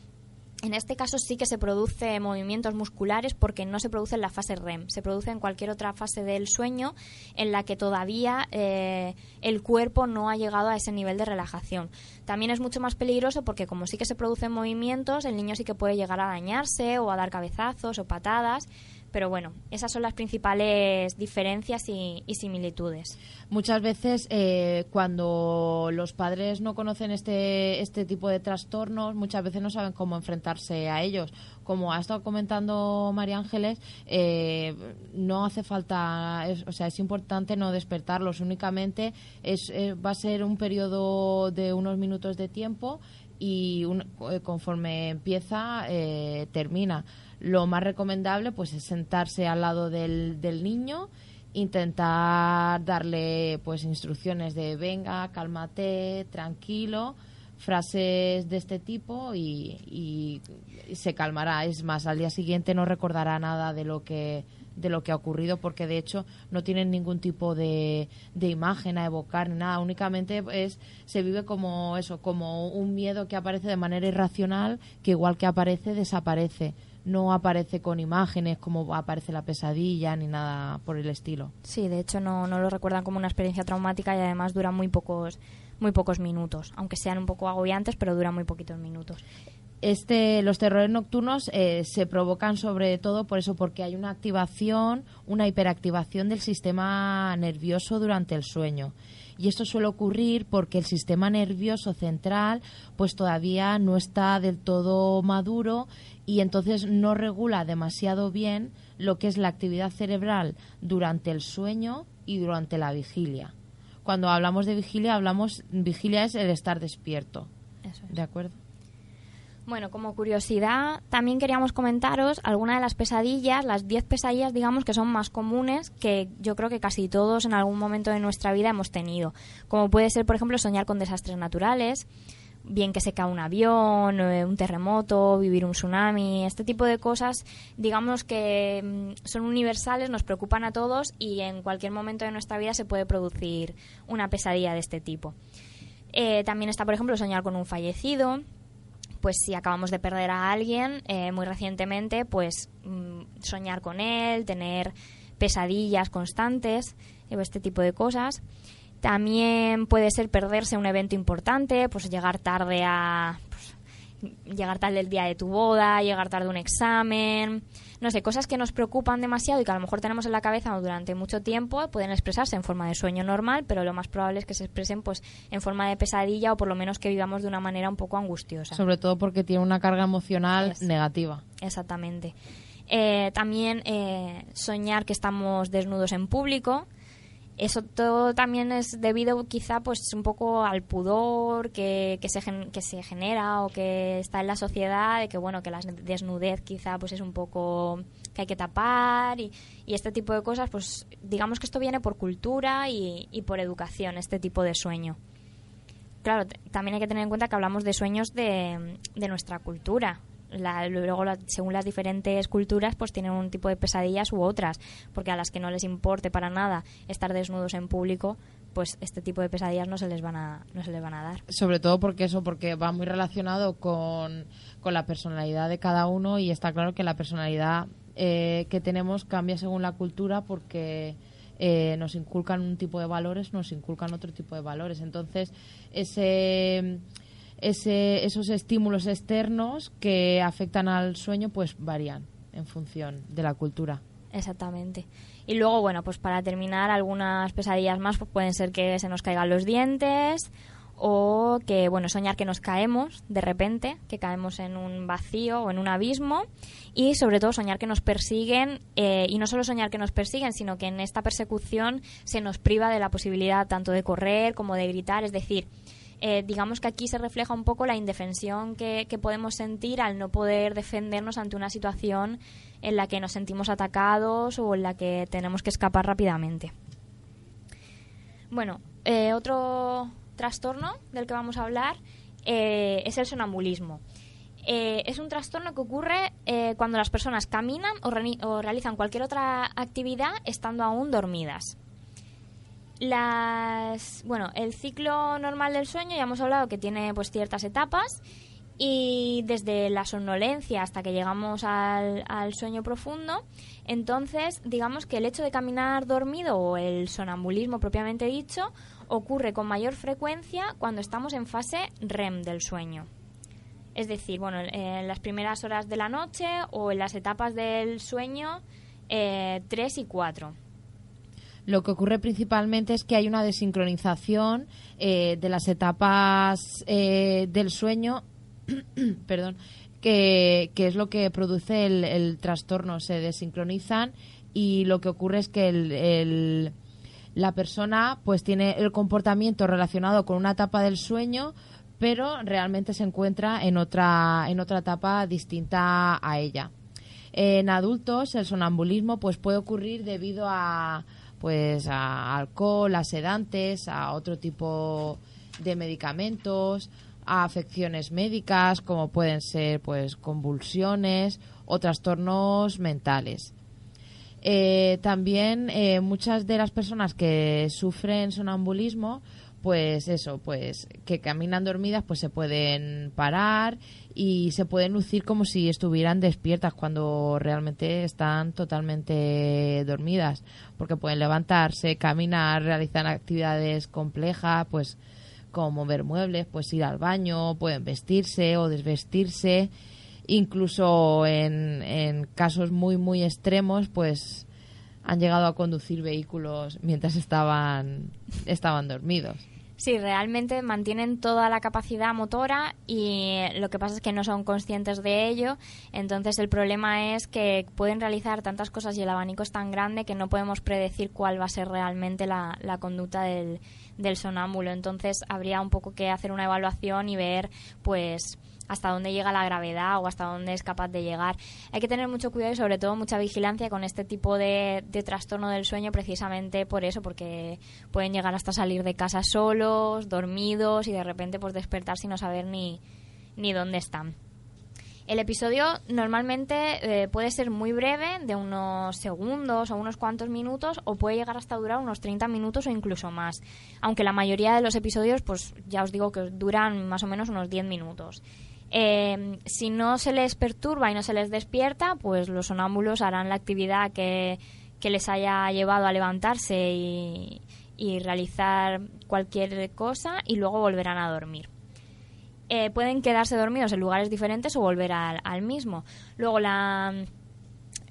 en este caso sí que se produce movimientos musculares porque no se produce en la fase REM, se produce en cualquier otra fase del sueño en la que todavía eh, el cuerpo no ha llegado a ese nivel de relajación. También es mucho más peligroso porque como sí que se producen movimientos, el niño sí que puede llegar a dañarse o a dar cabezazos o patadas, pero bueno, esas son las principales diferencias y, y similitudes. Muchas veces eh, cuando los padres no conocen este, este tipo de trastornos, muchas veces no saben cómo enfrentarse a ellos. Como ha estado comentando María Ángeles, eh, no hace falta, o sea, es importante no despertarlos. Únicamente es, eh, va a ser un periodo de unos minutos de tiempo y un- eh, conforme empieza, eh, termina. Lo más recomendable pues es sentarse al lado del, del niño intentar darle pues instrucciones de venga, cálmate, tranquilo, frases de este tipo y, se calmará. Es más, al día siguiente no recordará nada de lo que de lo que ha ocurrido porque de hecho no tienen ningún tipo de, de imagen a evocar ni nada únicamente es se vive como eso como un miedo que aparece de manera irracional que igual que aparece desaparece no aparece con imágenes como aparece la pesadilla ni nada por el estilo. Sí, de hecho no, no lo recuerdan como una experiencia traumática y además duran muy pocos, muy pocos minutos, aunque sean un poco agobiantes, pero duran muy poquitos minutos. Este, los terrores nocturnos eh, se provocan sobre todo por eso, porque hay una activación, una hiperactivación del sistema nervioso durante el sueño. Y esto suele ocurrir porque el sistema nervioso central pues todavía no está del todo maduro y entonces no regula demasiado bien lo que es la actividad cerebral durante el sueño y durante la vigilia. Cuando hablamos de vigilia, hablamos vigilia es el estar despierto. Eso es. ¿De acuerdo? Bueno, como curiosidad, también queríamos comentaros algunas de las pesadillas, las 10 pesadillas, digamos, que son más comunes, que yo creo que casi todos en algún momento de nuestra vida hemos tenido. Como puede ser, por ejemplo, soñar con desastres naturales, bien que se cae un avión, eh, un terremoto, vivir un tsunami, este tipo de cosas, digamos que mm, son universales, nos preocupan a todos y en cualquier momento de nuestra vida se puede producir una pesadilla de este tipo. Eh, también está, por ejemplo, soñar con un fallecido, pues si acabamos de perder a alguien eh, muy recientemente, pues mm, soñar con él, tener pesadillas constantes, eh, este tipo de cosas. También puede ser perderse un evento importante, pues llegar tarde a pues, llegar tarde el día de tu boda, llegar tarde a un examen, no sé, cosas que nos preocupan demasiado y que a lo mejor tenemos en la cabeza durante mucho tiempo, pueden expresarse en forma de sueño normal, pero lo más probable es que se expresen pues en forma de pesadilla o por lo menos que vivamos de una manera un poco angustiosa. Sobre todo porque tiene una carga emocional Es. negativa. Exactamente. Eh, también eh, soñar que estamos desnudos en público. Eso todo también es debido quizá pues un poco al pudor que, que, se, que se genera o que está en la sociedad de que bueno que la desnudez quizá pues es un poco que hay que tapar y, este tipo de cosas pues digamos que esto viene por cultura y, y por educación este tipo de sueño claro, también hay que tener en cuenta que hablamos de sueños de, de nuestra cultura. La- luego, la- según las diferentes culturas, pues tienen un tipo de pesadillas u otras, porque a las que no les importe para nada estar desnudos en público, pues este tipo de pesadillas no se les van a, no se les van a dar. Sobre todo porque eso, porque va muy relacionado con, con la personalidad de cada uno y está claro que la personalidad eh, que tenemos cambia según la cultura porque eh, nos inculcan un tipo de valores, nos inculcan otro tipo de valores. Entonces, ese, ese, esos estímulos externos que afectan al sueño, pues varían en función de la cultura. Exactamente. Y luego, bueno, pues para terminar, algunas pesadillas más pues pueden ser que se nos caigan los dientes o que, bueno, soñar que nos caemos de repente, que caemos en un vacío o en un abismo y sobre todo soñar que nos persiguen eh, y no solo soñar que nos persiguen, sino que en esta persecución se nos priva de la posibilidad tanto de correr como de gritar, es decir, eh, digamos que aquí se refleja un poco la indefensión que, podemos sentir al no poder defendernos ante una situación en la que nos sentimos atacados o en la que tenemos que escapar rápidamente. Bueno, eh, otro trastorno del que vamos a hablar eh, es el sonambulismo. Es un trastorno que ocurre cuando las personas caminan o realizan cualquier otra actividad estando aún dormidas. Las, bueno, el ciclo normal del sueño ya hemos hablado que tiene pues ciertas etapas y desde la somnolencia hasta que llegamos al, al sueño profundo, entonces digamos que el hecho de caminar dormido o el sonambulismo propiamente dicho ocurre con mayor frecuencia cuando estamos en fase REM del sueño. Es decir, bueno, en las primeras horas de la noche o en las etapas del sueño 3 y 4. Lo que ocurre principalmente es que hay una desincronización eh, de las etapas eh, del sueño, perdón, que, que es lo que produce el, el trastorno. Se desincronizan y lo que ocurre es que el, el- la persona pues tiene el comportamiento relacionado con una etapa del sueño, pero realmente se encuentra en otra en otra etapa distinta a ella. En adultos el sonambulismo pues puede ocurrir debido a pues a alcohol, a sedantes, a otro tipo de medicamentos, a afecciones médicas como pueden ser pues convulsiones o trastornos mentales. Eh, también eh, muchas de las personas que sufren sonambulismo, pues eso, pues que caminan dormidas, pues se pueden parar y se pueden lucir como si estuvieran despiertas cuando realmente están totalmente dormidas, porque pueden levantarse, caminar, realizar actividades complejas, pues como mover muebles, pues ir al baño, pueden vestirse o desvestirse. Incluso en, en casos muy muy extremos pues han llegado a conducir vehículos mientras estaban estaban dormidos Sí, realmente mantienen toda la capacidad motora y lo que pasa es que no son conscientes de ello. Entonces el problema es que pueden realizar tantas cosas y el abanico es tan grande que no podemos predecir cuál va a ser realmente la, la conducta del, del sonámbulo. Entonces habría un poco que hacer una evaluación y ver pues hasta dónde llega la gravedad o hasta dónde es capaz de llegar. Hay que tener mucho cuidado y sobre todo mucha vigilancia con este tipo de, de trastorno del sueño precisamente por eso, porque pueden llegar hasta salir de casa solos, dormidos y de repente pues despertar sin no saber ni, ni dónde están. El episodio normalmente eh, puede ser muy breve, de unos segundos o unos cuantos minutos, o puede llegar hasta durar unos 30 minutos o incluso más. Aunque la mayoría de los episodios, pues ya os digo que duran más o menos unos 10 minutos. Eh, si no se les perturba y no se les despierta, pues los sonámbulos harán la actividad que, que les haya llevado a levantarse y, y realizar cualquier cosa y luego volverán a dormir. Eh, pueden quedarse dormidos en lugares diferentes o volver al, al mismo. Luego la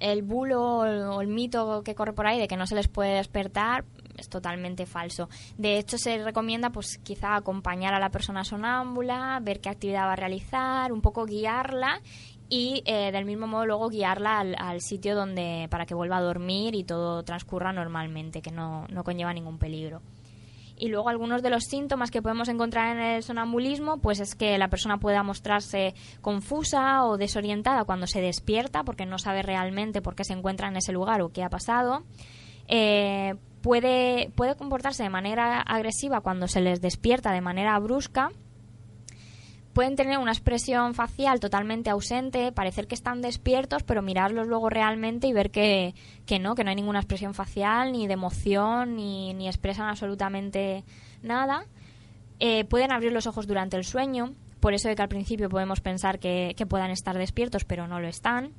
el bulo o el mito que corre por ahí de que no se les puede despertar es totalmente falso. De hecho, se recomienda, pues, quizá acompañar a la persona sonámbula, ver qué actividad va a realizar, un poco guiarla y eh, del mismo modo luego guiarla al, sitio donde para que vuelva a dormir y todo transcurra normalmente, que no, no conlleva ningún peligro. Y luego algunos de los síntomas que podemos encontrar en el sonambulismo, pues es que la persona pueda mostrarse confusa o desorientada cuando se despierta, porque no sabe realmente por qué se encuentra en ese lugar o qué ha pasado. Eh, puede, puede comportarse de manera agresiva cuando se les despierta de manera brusca. Pueden tener una expresión facial totalmente ausente, parecer que están despiertos, pero mirarlos luego realmente y ver que, que no, que no hay ninguna expresión facial, ni de emoción, ni, ni expresan absolutamente nada. Eh, pueden abrir los ojos durante el sueño, por eso de que al principio podemos pensar que, que puedan estar despiertos, pero no lo están.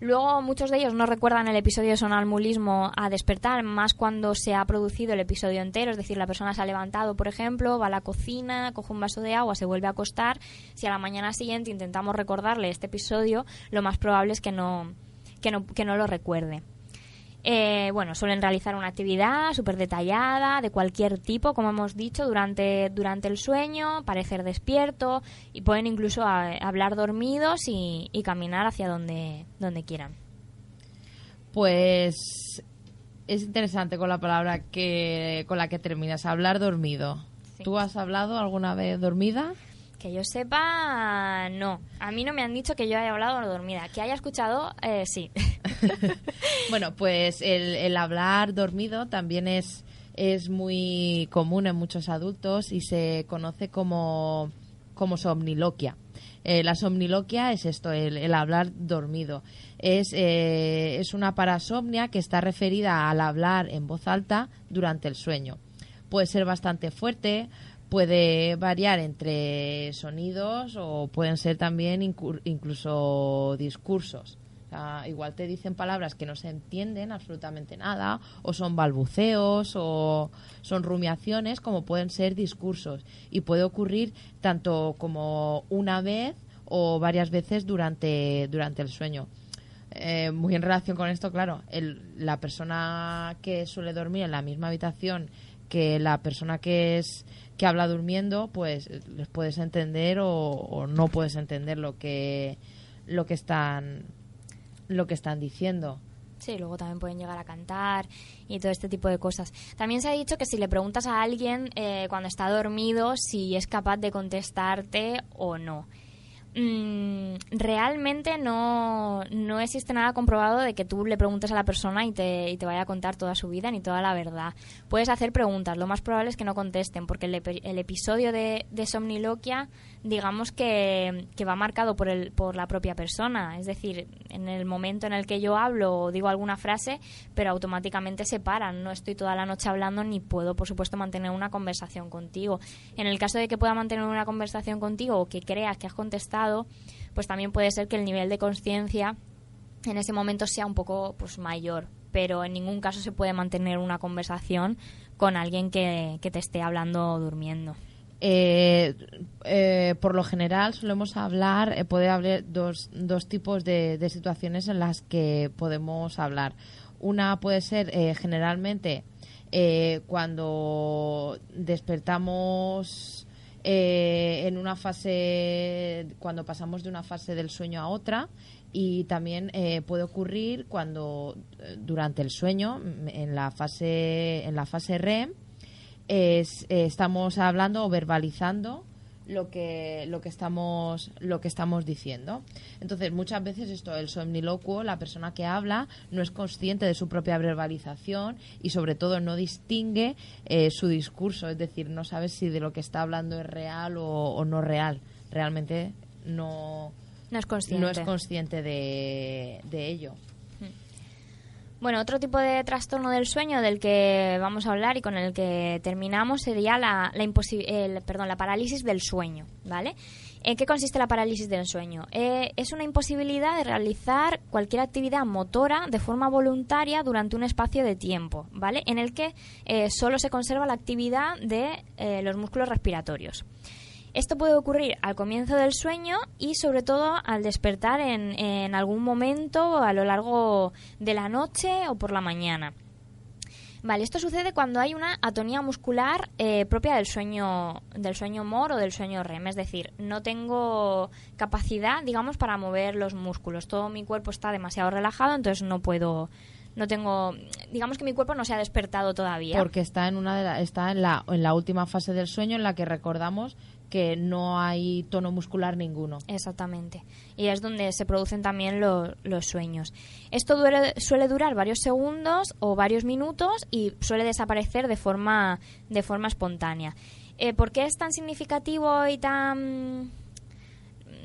Luego muchos de ellos no recuerdan el episodio de sonambulismo a despertar, más cuando se ha producido el episodio entero, es decir, la persona se ha levantado, por ejemplo, va a la cocina, coge un vaso de agua, se vuelve a acostar. Si a la mañana siguiente intentamos recordarle este episodio, lo más probable es que no, que no, que no lo recuerde. Eh, bueno, suelen realizar una actividad súper detallada, de cualquier tipo, como hemos dicho, durante, durante el sueño, parecer despierto y pueden incluso a- hablar dormidos y, y caminar hacia donde, donde quieran. Pues es interesante con la palabra que con la que terminas, hablar dormido. Sí. ¿Tú has hablado alguna vez dormida? Que yo sepa, no. A mí no me han dicho que yo haya hablado dormida. Que haya escuchado, eh, sí. Bueno, pues el, el hablar dormido también es, es muy común en muchos adultos y se conoce como, como somniloquia. Eh, la somniloquia es esto, el, el hablar dormido. Es, eh, es una parasomnia que está referida al hablar en voz alta durante el sueño. Puede ser bastante fuerte, puede variar entre sonidos o pueden ser también incluso discursos. Igual te dicen palabras que no se entienden absolutamente nada, o son balbuceos, o son rumiaciones, como pueden ser discursos. Y puede ocurrir tanto como una vez o varias veces durante, durante el sueño. Eh, muy en relación con esto, claro, el- la persona que suele dormir en la misma habitación que la persona que es que habla durmiendo, pues eh, les puedes entender o, o no puedes entender lo que lo que están lo que están diciendo. Sí, luego también pueden llegar a cantar y todo este tipo de cosas. También se ha dicho que si le preguntas a alguien eh, cuando está dormido si es capaz de contestarte o no. Mm, realmente no, no existe nada comprobado de que tú le preguntes a la persona y te, y te vaya a contar toda su vida ni toda la verdad. Puedes hacer preguntas, lo más probable es que no contesten, porque el, el episodio de, de somniloquia, digamos que, que va marcado por, el, por la propia persona. Es decir, en el momento en el que yo hablo o digo alguna frase, pero automáticamente se paran. No estoy toda la noche hablando ni puedo, por supuesto, mantener una conversación contigo. En el caso de que pueda mantener una conversación contigo o que creas que has contestado, pues también puede ser que el nivel de conciencia en ese momento sea un poco pues mayor pero en ningún caso se puede mantener una conversación con alguien que, que te esté hablando durmiendo. Eh, eh, por lo general solemos hablar, eh, puede haber dos, dos tipos de, de situaciones en las que podemos hablar. Una puede ser eh, generalmente eh, cuando despertamos en una fase, cuando pasamos de una fase del sueño a otra y también puede ocurrir cuando durante el sueño, en la fase, en la fase REM, es, eh, estamos hablando o verbalizando lo que lo que estamos lo que estamos diciendo. Entonces muchas veces esto el somniloquio la persona que habla no es consciente de su propia verbalización y sobre todo no distingue eh, su discurso. Es decir no sabe si de lo que está hablando es real o, o no real. Realmente no No es consciente. no es consciente de, de ello Bueno, otro tipo de trastorno del sueño del que vamos a hablar y con el que terminamos sería la, la, el- perdón, la parálisis del sueño, ¿vale? ¿En qué consiste la parálisis del sueño? Eh, es una imposibilidad de realizar cualquier actividad motora de forma voluntaria durante un espacio de tiempo, ¿vale? En el que eh, solo se conserva la actividad de eh, los músculos respiratorios. Esto puede ocurrir al comienzo del sueño y sobre todo al despertar en, en algún momento a lo largo de la noche o por la mañana. Vale, esto sucede cuando hay una atonía muscular eh, propia del sueño del sueño MOR o del sueño REM, es decir, no tengo capacidad, digamos, para mover los músculos. Todo mi cuerpo está demasiado relajado, entonces no puedo no tengo, digamos que mi cuerpo no se ha despertado todavía. porque está en una de la- está en la en la última fase del sueño en la que recordamos que no hay tono muscular ninguno Exactamente. Y es donde se producen también lo- los sueños. Esto duele- suele durar varios segundos o varios minutos y suele desaparecer de forma, de forma espontánea. Eh, ¿Por qué es tan significativo y tan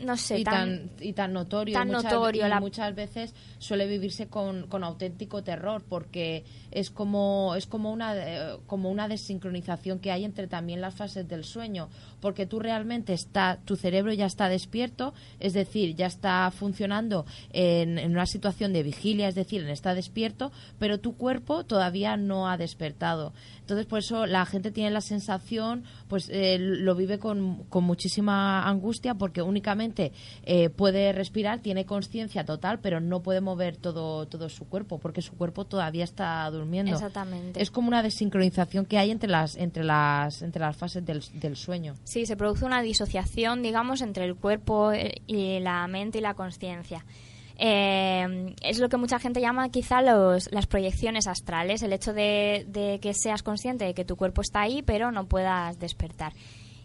no sé, y tan... tan, y tan notorio. tan muchas, notorio, y la- muchas veces suele vivirse con, con auténtico terror porque es como es como una eh, como una desincronización que hay entre también las fases del sueño porque tú realmente está tu cerebro ya está despierto es decir ya está funcionando en, en una situación de vigilia es decir está despierto pero tu cuerpo todavía no ha despertado. Entonces por eso la gente tiene la sensación pues eh, lo vive con, con muchísima angustia porque únicamente eh, puede respirar tiene conciencia total pero no puede mover todo todo su cuerpo porque su cuerpo todavía está durmiendo Exactamente. es como una desincronización que hay entre las entre las entre las fases del, del sueño Sí, se produce una disociación, digamos, entre el cuerpo eh, y la mente y la conciencia. Eh, es lo que mucha gente llama quizá los, las proyecciones astrales, el hecho de, de que seas consciente de que tu cuerpo está ahí, pero no puedas despertar.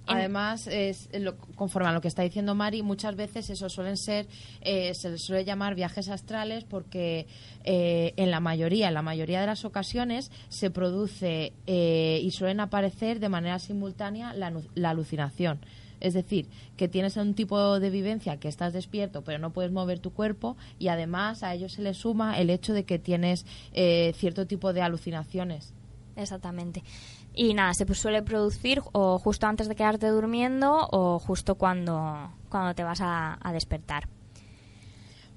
Además, es lo- conforme a lo que está diciendo Mari, muchas veces eso suelen ser, eh, se les suele llamar viajes astrales porque eh, en la mayoría, en la mayoría de las ocasiones se produce eh, y suelen aparecer de manera simultánea la, la alucinación. Es decir, que tienes un tipo de vivencia que estás despierto pero no puedes mover tu cuerpo y además a ello se le suma el hecho de que tienes eh, cierto tipo de alucinaciones. Exactamente. Y nada, se suele producir o justo antes de quedarte durmiendo o justo cuando, cuando te vas a, a despertar.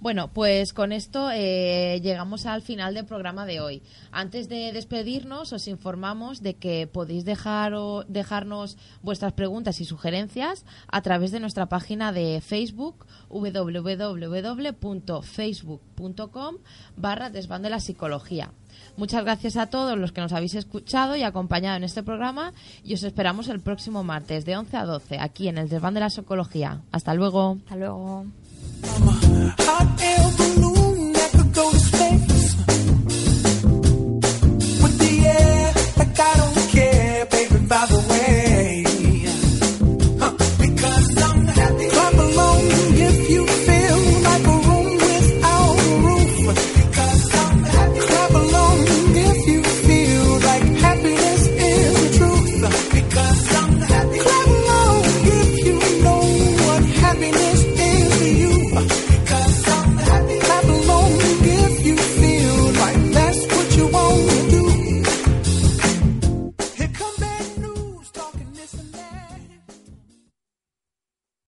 Bueno, pues con esto eh, llegamos al final del programa de hoy. Antes de despedirnos, os informamos de que podéis dejar o- dejarnos vuestras preguntas y sugerencias a través de nuestra página de Facebook www.facebook.com barra desván de la psicología. Muchas gracias a todos los que nos habéis escuchado y acompañado en este programa y os esperamos el próximo martes de 11 a 12 aquí en el desván de la psicología. Hasta luego. Hasta luego. I got